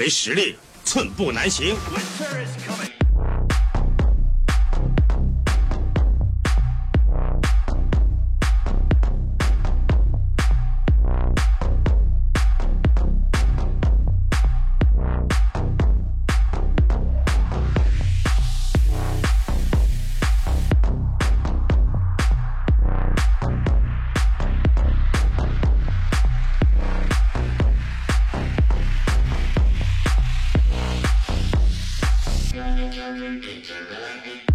没实力寸步难行。Thank you.